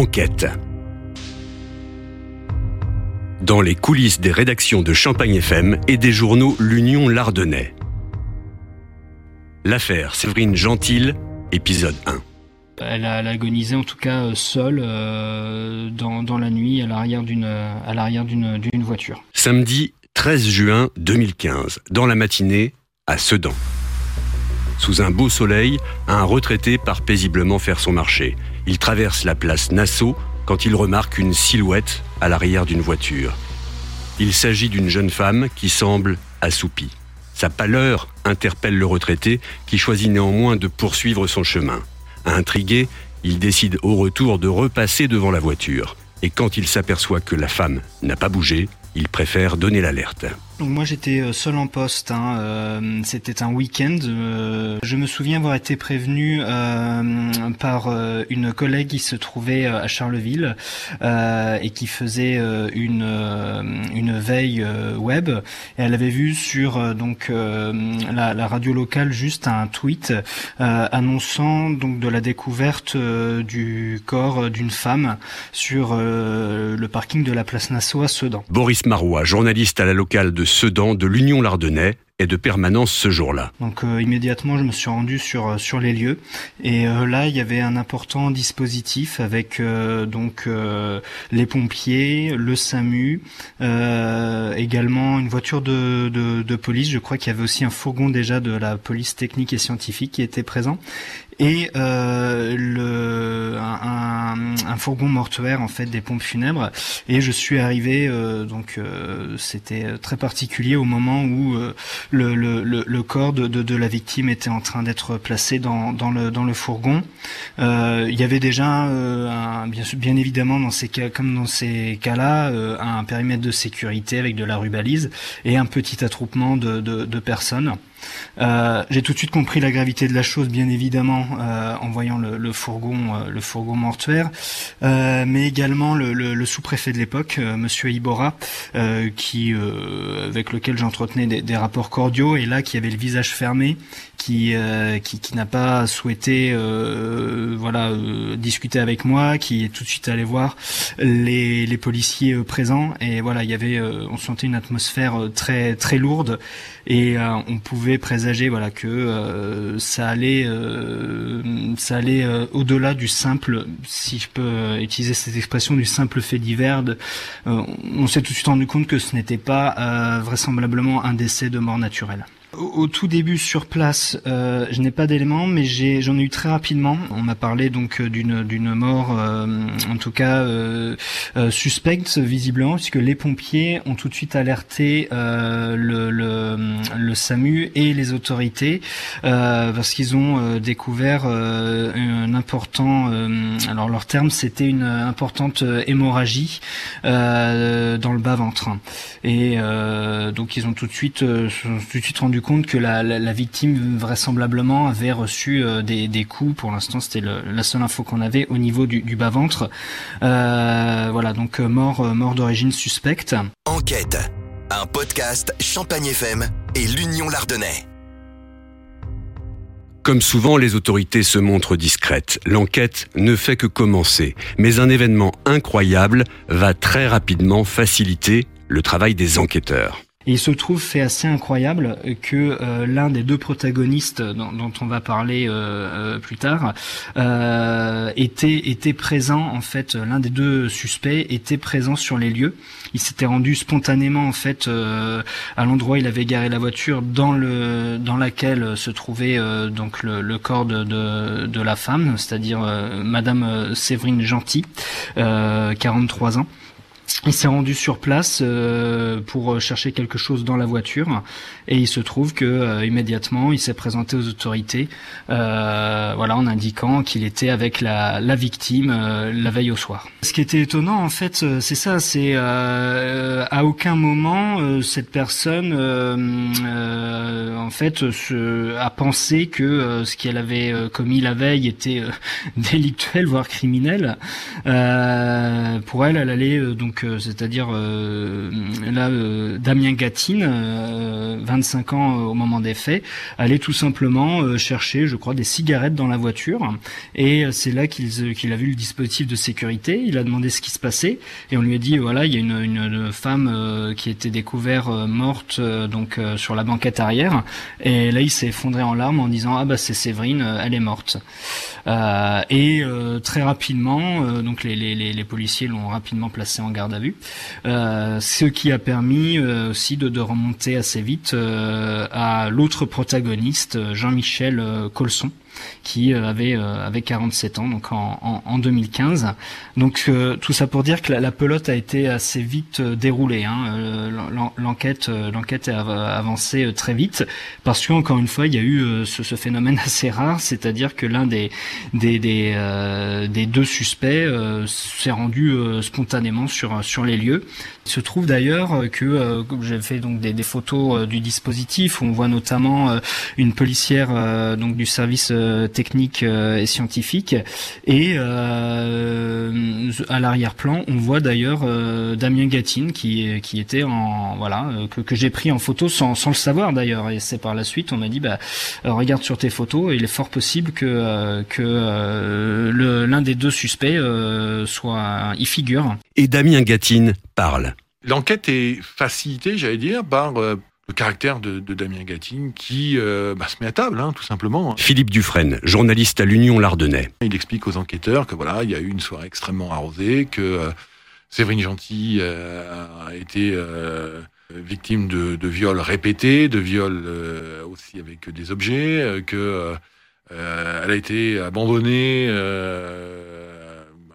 Enquête. Dans les coulisses des rédactions de Champagne FM et des journaux L'Union Lardonnais. L'affaire Séverine Gentil, épisode 1. Elle a, agonisé en tout cas euh, seule euh, dans, la nuit à l'arrière d'une à l'arrière d'une voiture. Samedi 13 juin 2015, dans la matinée, à Sedan. Sous un beau soleil, un retraité part paisiblement faire son marché. Il traverse la place Nassau quand il remarque une silhouette à l'arrière d'une voiture. Il s'agit d'une jeune femme qui semble assoupie. Sa pâleur interpelle le retraité qui choisit néanmoins de poursuivre son chemin. Intrigué, il décide au retour de repasser devant la voiture. Et quand il s'aperçoit que la femme n'a pas bougé, il préfère donner l'alerte. Donc moi j'étais euh, seul en poste, hein. Euh, c'était un week-end. Euh, je me souviens avoir été prévenu par une collègue qui se trouvait à Charleville et qui faisait une une veille web. Et elle avait vu sur donc la, la, radio locale juste un tweet annonçant donc de la découverte du corps d'une femme sur le parking de la place Nassau à Sedan. Boris Marois, journaliste à la locale de Sedan de l'Union Lardonnais est de permanence ce jour-là. Donc euh, immédiatement, je me suis rendu sur euh, sur les lieux et euh, là, il y avait un important dispositif avec donc les pompiers, le SAMU, également une voiture de, de, de police. Je crois qu'il y avait aussi un fourgon déjà de la police technique et scientifique qui était présent et euh, le, un, un, fourgon mortuaire en fait des pompes funèbres. Et je suis arrivé euh, donc euh, c'était très particulier au moment où euh, le, le, le, corps de, de, de, la victime était en train d'être placé dans, dans, le, dans le fourgon. Il y avait déjà un, bien, bien évidemment dans ces cas comme dans ces cas-là un périmètre de sécurité avec de la rubalise et un petit attroupement de, de, de personnes euh, j'ai tout de suite compris la gravité de la chose, bien évidemment, euh, en voyant le, fourgon, euh, le fourgon mortuaire, mais également le, sous-préfet de l'époque, Monsieur Ibora, qui, avec lequel j'entretenais des, des, rapports cordiaux, et là qui avait le visage fermé, qui qui, qui n'a pas souhaité voilà discuter avec moi, qui est tout de suite allé voir les, les policiers présents, et voilà il y avait on sentait une atmosphère très très lourde. Et on pouvait présager voilà que euh, ça allait euh, ça allait euh, au-delà du simple si je peux utiliser cette expression du simple fait divers on s'est tout de suite rendu compte que ce n'était pas vraisemblablement un décès de mort naturelle. Au, tout début sur place, euh, je n'ai pas d'éléments, mais j'en ai eu très rapidement. On m'a parlé donc euh, d'une d'une mort, euh, en tout cas euh, suspecte visiblement, puisque les pompiers ont tout de suite alerté le, le, le SAMU et les autorités parce qu'ils ont découvert un important, alors leur terme c'était une importante hémorragie dans le bas ventre, et donc ils ont tout de suite tout de suite rendu compte que la, la, victime vraisemblablement avait reçu euh, des, des, coups. Pour l'instant, c'était la seule info qu'on avait au niveau du, du bas ventre. Euh, voilà, donc euh, mort, mort d'origine suspecte. Enquête, un podcast Champagne FM et l'Union Lardonnais. Comme souvent, les autorités se montrent discrètes. L'enquête ne fait que commencer. Mais un événement incroyable va très rapidement faciliter le travail des enquêteurs. Il se trouve fait assez incroyable que euh, l'un des deux protagonistes dont, on va parler euh, euh plus tard euh, était était présent en fait l'un des deux suspects était présent sur les lieux. Il s'était rendu spontanément en fait à l'endroit où il avait garé la voiture dans le dans laquelle se trouvait donc le, le, corps de, de, de la femme, c'est-à-dire Madame Séverine Gentil, 43 ans. Il s'est rendu sur place euh, pour euh, chercher quelque chose dans la voiture et il se trouve que euh, immédiatement il s'est présenté aux autorités, voilà, en indiquant qu'il était avec la, la victime la veille au soir. Ce qui était étonnant en fait, c'est ça, c'est à aucun moment cette personne en fait se, a pensé que ce qu'elle avait commis la veille était délictuel voire criminel. pour elle, elle allait donc c'est-à-dire là Damien Gatine, 25 ans au moment des faits, allait tout simplement chercher, je crois, des cigarettes dans la voiture et c'est là qu'il a vu le dispositif de sécurité. Il a demandé ce qui se passait et on lui a dit voilà il y a une, femme qui était découverte morte donc sur la banquette arrière et là il s'est effondré en larmes en disant ah bah c'est Séverine, elle est morte. Euh, et euh, très rapidement, euh, donc les, les, policiers l'ont rapidement placé en garde vue, ce qui a permis aussi de, de, remonter assez vite à l'autre protagoniste, Jean-Michel Colson qui euh, avait euh, avait 47 ans donc en, en, 2015. Donc euh, tout ça pour dire que la, pelote a été assez vite déroulée. Hein. L'enquête l'enquête a avancé très vite parce que encore une fois il y a eu ce, phénomène assez rare, c'est-à-dire que l'un des des des, deux suspects s'est rendu spontanément sur sur les lieux. Il se trouve d'ailleurs que j'ai fait donc des, des photos du dispositif où on voit notamment une policière donc du service euh, technique euh, et scientifique. Et euh, à l'arrière-plan, on voit d'ailleurs Damien Gatine qui, qui était en voilà que, que j'ai pris en photo sans, sans le savoir d'ailleurs. Et c'est par la suite, on m'a dit bah regarde sur tes photos, il est fort possible que que l'un des deux suspects soit y figure. Et Damien Gatine parle. L'enquête est facilitée, j'allais dire, par le caractère de, Damien Gatine qui euh, bah, se met à table, hein, tout simplement. Philippe Dufresne, journaliste à l'Union Lardonnais. Il explique aux enquêteurs que voilà, il y a eu une soirée extrêmement arrosée, que euh, Séverine Gentil euh, a été victime de, de, viols répétés, de viols aussi avec des objets, que elle a été abandonnée,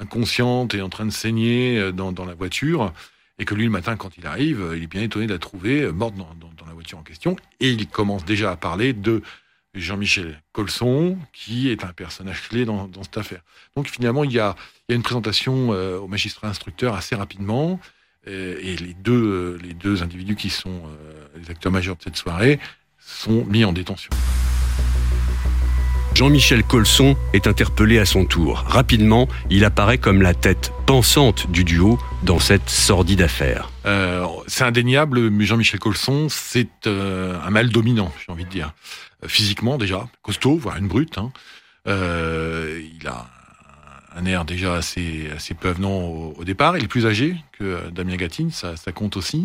inconsciente et en train de saigner dans, dans la voiture et que lui, le matin, quand il arrive, euh, il est bien étonné de la trouver euh, morte dans, la voiture en question, et il commence déjà à parler de Jean-Michel Colson, qui est un personnage clé dans, cette affaire. Donc finalement, il y a, une présentation euh, au magistrat instructeur assez rapidement, et les deux, les deux individus qui sont les acteurs majeurs de cette soirée sont mis en détention. Jean-Michel Colson est interpellé à son tour. Rapidement, il apparaît comme la tête pensante du duo dans cette sordide affaire. Euh, c'est indéniable, mais Jean-Michel Colson, c'est euh, un mal dominant, j'ai envie de dire. Euh, physiquement déjà, costaud, voire une brute. Hein. il a un air déjà assez, peu avenant au, départ. Il est plus âgé que Damien Gatine, ça compte aussi.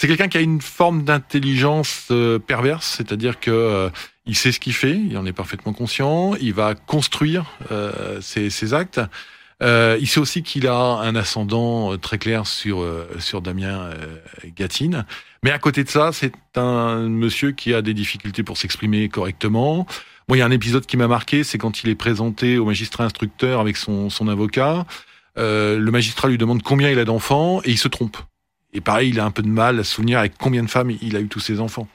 C'est quelqu'un qui a une forme d'intelligence perverse, c'est-à-dire que il sait ce qu'il fait, il en est parfaitement conscient, il va construire euh, ses, actes. Euh, il sait aussi qu'il a un ascendant euh, très clair sur sur Damien Gatine. Mais à côté de ça, c'est un monsieur qui a des difficultés pour s'exprimer correctement. Moi, il y a un épisode qui m'a marqué, c'est quand il est présenté au magistrat instructeur avec son, son avocat. le magistrat lui demande combien il a d'enfants et il se trompe. Et pareil, il a un peu de mal à se souvenir avec combien de femmes il a eu tous ses enfants.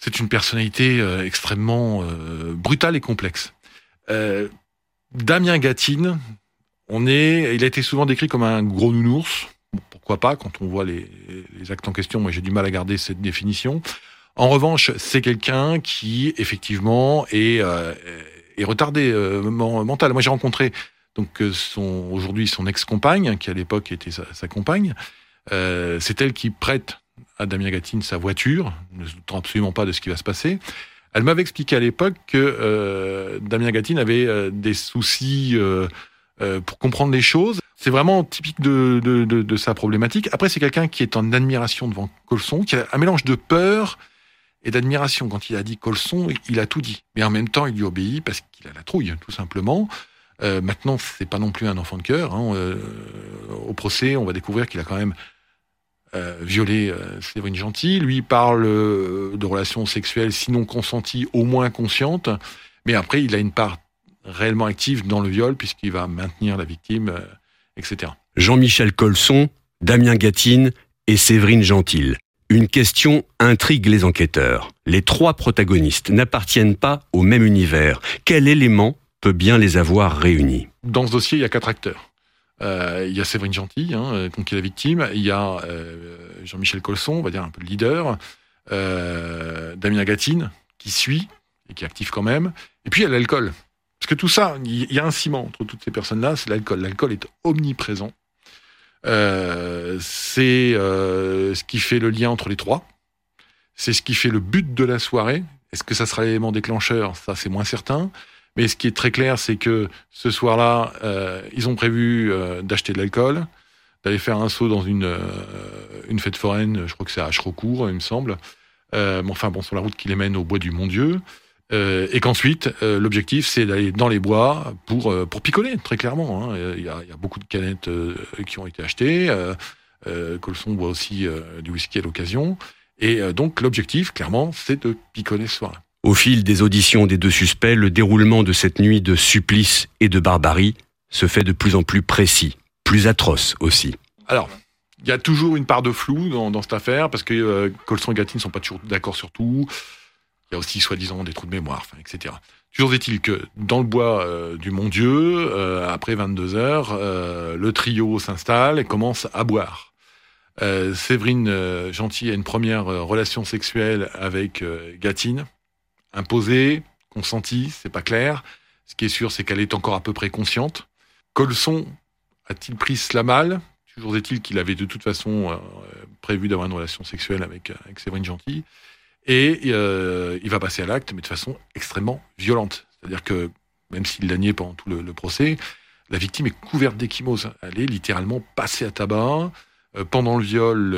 C'est une personnalité euh, extrêmement euh, brutale et complexe. Euh, Damien Gatine, on est, il a été souvent décrit comme un gros nounours. Pourquoi pas quand on voit les, actes en question Moi, j'ai du mal à garder cette définition. En revanche, c'est quelqu'un qui effectivement est, retardé mental. Moi, j'ai rencontré donc aujourd'hui son ex-compagne, qui à l'époque était sa compagne. C'est elle qui prête à Damien Gatine sa voiture, ne se doutant absolument pas de ce qui va se passer. Elle m'avait expliqué à l'époque que euh, Damien Gatine avait euh, des soucis euh, pour comprendre les choses. C'est vraiment typique de, sa problématique. Après, c'est quelqu'un qui est en admiration devant Colson, qui a un mélange de peur et d'admiration. Quand il a dit Colson, il a tout dit. Mais en même temps, il lui obéit parce qu'il a la trouille, tout simplement. Euh, maintenant, c'est pas non plus un enfant de cœur. Hein. au procès, on va découvrir qu'il a quand même euh, violé euh, Séverine Gentil. Lui parle euh, de relations sexuelles, sinon consenties, au moins conscientes. Mais après, il a une part réellement active dans le viol, puisqu'il va maintenir la victime, etc. Jean-Michel Colson, Damien Gatine et Séverine Gentil. Une question intrigue les enquêteurs. Les trois protagonistes n'appartiennent pas au même univers. Quel élément peut bien les avoir réunis? Dans ce dossier, il y a quatre acteurs. Euh, il y a Séverine Gentil, hein, euh, qui est la victime. Il y a euh, Jean-Michel Colson, on va dire un peu le leader. Damien Gatine, qui suit et qui est actif quand même. Et puis il y a l'alcool. Parce que tout ça, il y a un ciment entre toutes ces personnes-là, c'est l'alcool. L'alcool est omniprésent. Euh, c'est euh, ce qui fait le lien entre les trois. C'est ce qui fait le but de la soirée. Est-ce que ça sera l'élément déclencheur? Ça, c'est moins certain. Mais ce qui est très clair, c'est que ce soir-là, euh, ils ont prévu euh, d'acheter de l'alcool, d'aller faire un saut dans une, euh, une fête foraine, je crois que c'est à Achrocourt, il me semble. Bon, enfin, bon, sur la route qui les mène au bois du Mont-Dieu. Et qu'ensuite, l'objectif, c'est d'aller dans les bois pour, pour picoler, très clairement. hein. Il, y y a beaucoup de canettes qui ont été achetées. Colson boit aussi du whisky à l'occasion. Et donc, l'objectif, clairement, c'est de picoler ce soir-là. Au fil des auditions des deux suspects, le déroulement de cette nuit de supplice et de barbarie se fait de plus en plus précis, plus atroce aussi. Alors, il y a toujours une part de flou dans, cette affaire, parce que euh, Colson et Gatine ne sont pas toujours d'accord sur tout. Il y a aussi, soi-disant, des trous de mémoire, etc. Toujours est-il que dans le bois euh, du Mont-Dieu, euh, après 22 heures, le trio s'installe et commence à boire. Séverine Gentil a une première relation sexuelle avec Gatine, imposée, consentie, c'est pas clair. Ce qui est sûr, c'est qu'elle est encore à peu près consciente. Colson a-t-il pris cela mal? Toujours est-il qu'il avait de toute façon euh, prévu d'avoir une relation sexuelle avec, euh, Séverine Gentil. Et euh, il va passer à l'acte, mais de façon extrêmement violente. C'est-à-dire que, même s'il l'a nié pendant tout le, procès, la victime est couverte d'échymose. Elle est littéralement passée à tabac. Pendant le viol,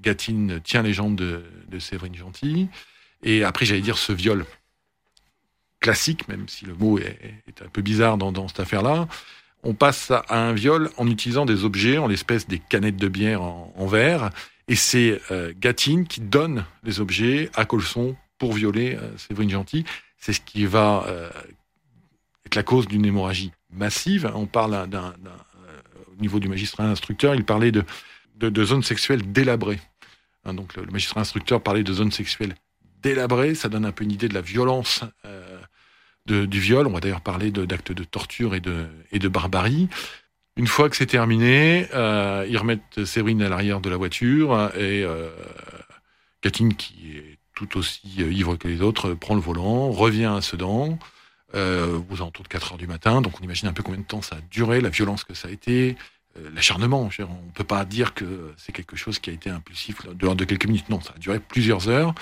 Gatine tient les jambes de Séverine Gentil. Et après, j'allais dire ce viol classique, même si le mot est, un peu bizarre dans, cette affaire-là, on passe à un viol en utilisant des objets, en l'espèce des canettes de bière en, verre. Et c'est euh, Gatine qui donne les objets à Colson pour violer euh, Séverine Gentil. C'est ce qui va euh, être la cause d'une hémorragie massive. On parle d'un, au niveau du magistrat instructeur, il parlait de zones sexuelles délabrées. Hein, donc le, le magistrat instructeur parlait de zones sexuelles délabrées. Ça donne un peu une idée de la violence euh, du viol. On va d'ailleurs parler d'actes de, torture et de, barbarie. Une fois que c'est terminé, euh, ils remettent Séverine à l'arrière de la voiture et euh, Catine, qui est tout aussi euh, ivre que les autres, prend le volant, revient à Sedan euh, aux alentours de 4 heures du matin. Donc on imagine un peu combien de temps ça a duré, la violence que ça a été, l'acharnement. On ne peut pas dire que c'est quelque chose qui a été impulsif de de quelques minutes. Non, ça a duré plusieurs heures.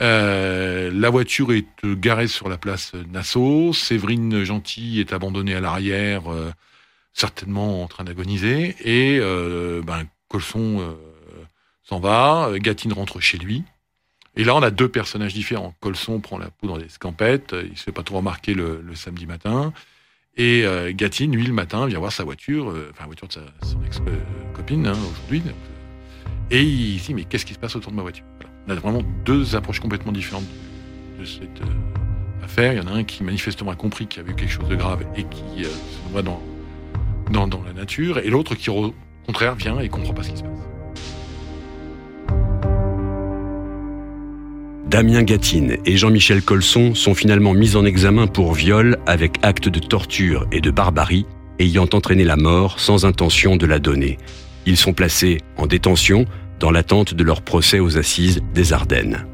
Euh, la voiture est euh, garée sur la place Nassau. Séverine Gentil est abandonnée à l'arrière, euh, certainement en train d'agoniser. Et euh, ben, Colson euh, s'en va. euh, Gatine rentre chez lui. Et là, on a deux personnages différents. Colson prend la poudre des scampettes. euh, Il se fait pas trop remarquer le, samedi matin. Et euh, Gatine, lui, le matin, vient voir sa voiture, euh, enfin la voiture de sa, son ex-copine hein, aujourd'hui. euh, Et il dit, mais qu'est-ce qui se passe autour de ma voiture? Voilà. On a vraiment deux approches complètement différentes de cette euh, affaire. Il y en a un qui manifestement a compris qu'il y avait quelque chose de grave et qui euh, se noie dans, dans, dans la nature, et l'autre qui, au contraire, vient et comprend pas ce qui se passe. Damien Gatine et Jean-Michel Colson sont finalement mis en examen pour viol avec acte de torture et de barbarie ayant entraîné la mort sans intention de la donner. Ils sont placés en détention dans l'attente de leur procès aux assises des Ardennes.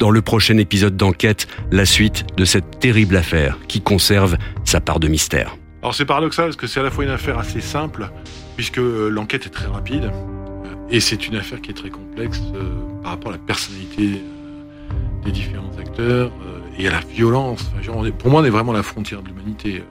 Dans le prochain épisode d'enquête, la suite de cette terrible affaire qui conserve sa part de mystère. Alors c'est paradoxal parce que c'est à la fois une affaire assez simple, puisque euh, l'enquête est très rapide, euh, et c'est une affaire qui est très complexe euh, par rapport à la personnalité des différents acteurs et à la violence. Pour moi, on est vraiment la frontière de l'humanité.